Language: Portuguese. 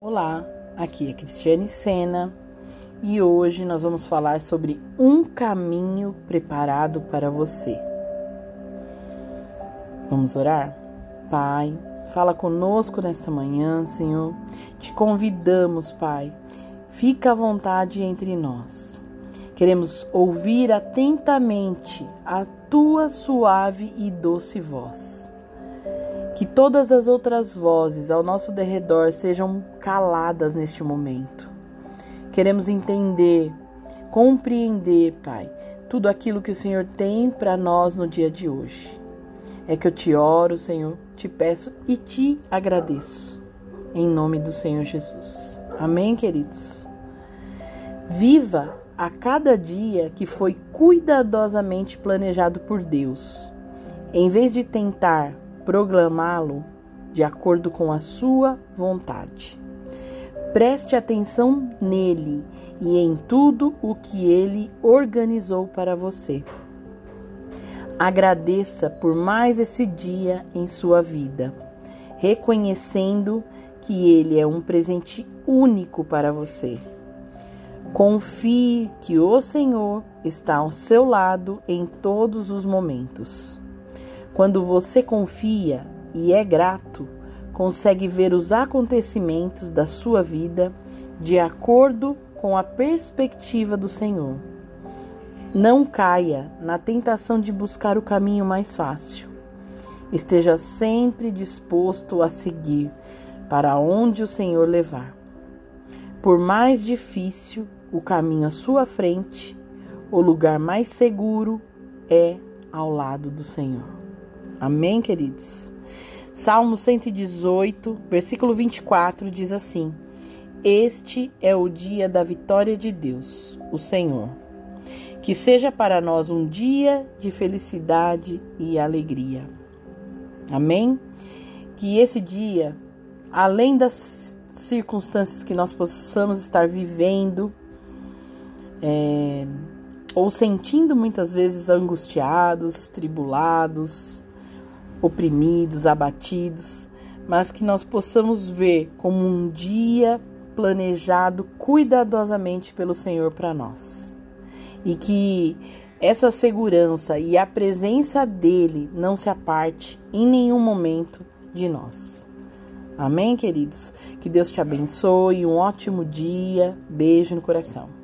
Olá, aqui é Cristiane Sena e hoje nós vamos falar sobre um caminho preparado para você. Vamos orar? Pai, fala conosco nesta manhã, Senhor. Te convidamos, Pai. Fica à vontade entre nós. Queremos ouvir atentamente a tua suave e doce voz que todas as outras vozes ao nosso derredor sejam caladas neste momento. Queremos entender, compreender, Pai, tudo aquilo que o Senhor tem para nós no dia de hoje. É que eu te oro, Senhor, te peço e te agradeço. Em nome do Senhor Jesus. Amém, queridos? Viva a cada dia que foi cuidadosamente planejado por Deus. Em vez de tentar proclamá-lo de acordo com a sua vontade. Preste atenção nele e em tudo o que ele organizou para você. Agradeça por mais esse dia em sua vida, reconhecendo que ele é um presente único para você. Confie que o Senhor está ao seu lado em todos os momentos. Quando você confia e é grato, consegue ver os acontecimentos da sua vida de acordo com a perspectiva do Senhor. Não caia na tentação de buscar o caminho mais fácil. Esteja sempre disposto a seguir para onde o Senhor levar. Por mais difícil o caminho à sua frente, o lugar mais seguro é ao lado do Senhor. Amém, queridos? Salmo 118, versículo 24 diz assim: Este é o dia da vitória de Deus, o Senhor. Que seja para nós um dia de felicidade e alegria. Amém? Que esse dia, além das circunstâncias que nós possamos estar vivendo, é, ou sentindo muitas vezes angustiados, tribulados, oprimidos, abatidos, mas que nós possamos ver como um dia planejado cuidadosamente pelo Senhor para nós. E que essa segurança e a presença dele não se aparte em nenhum momento de nós. Amém, queridos? Que Deus te abençoe, um ótimo dia. Beijo no coração.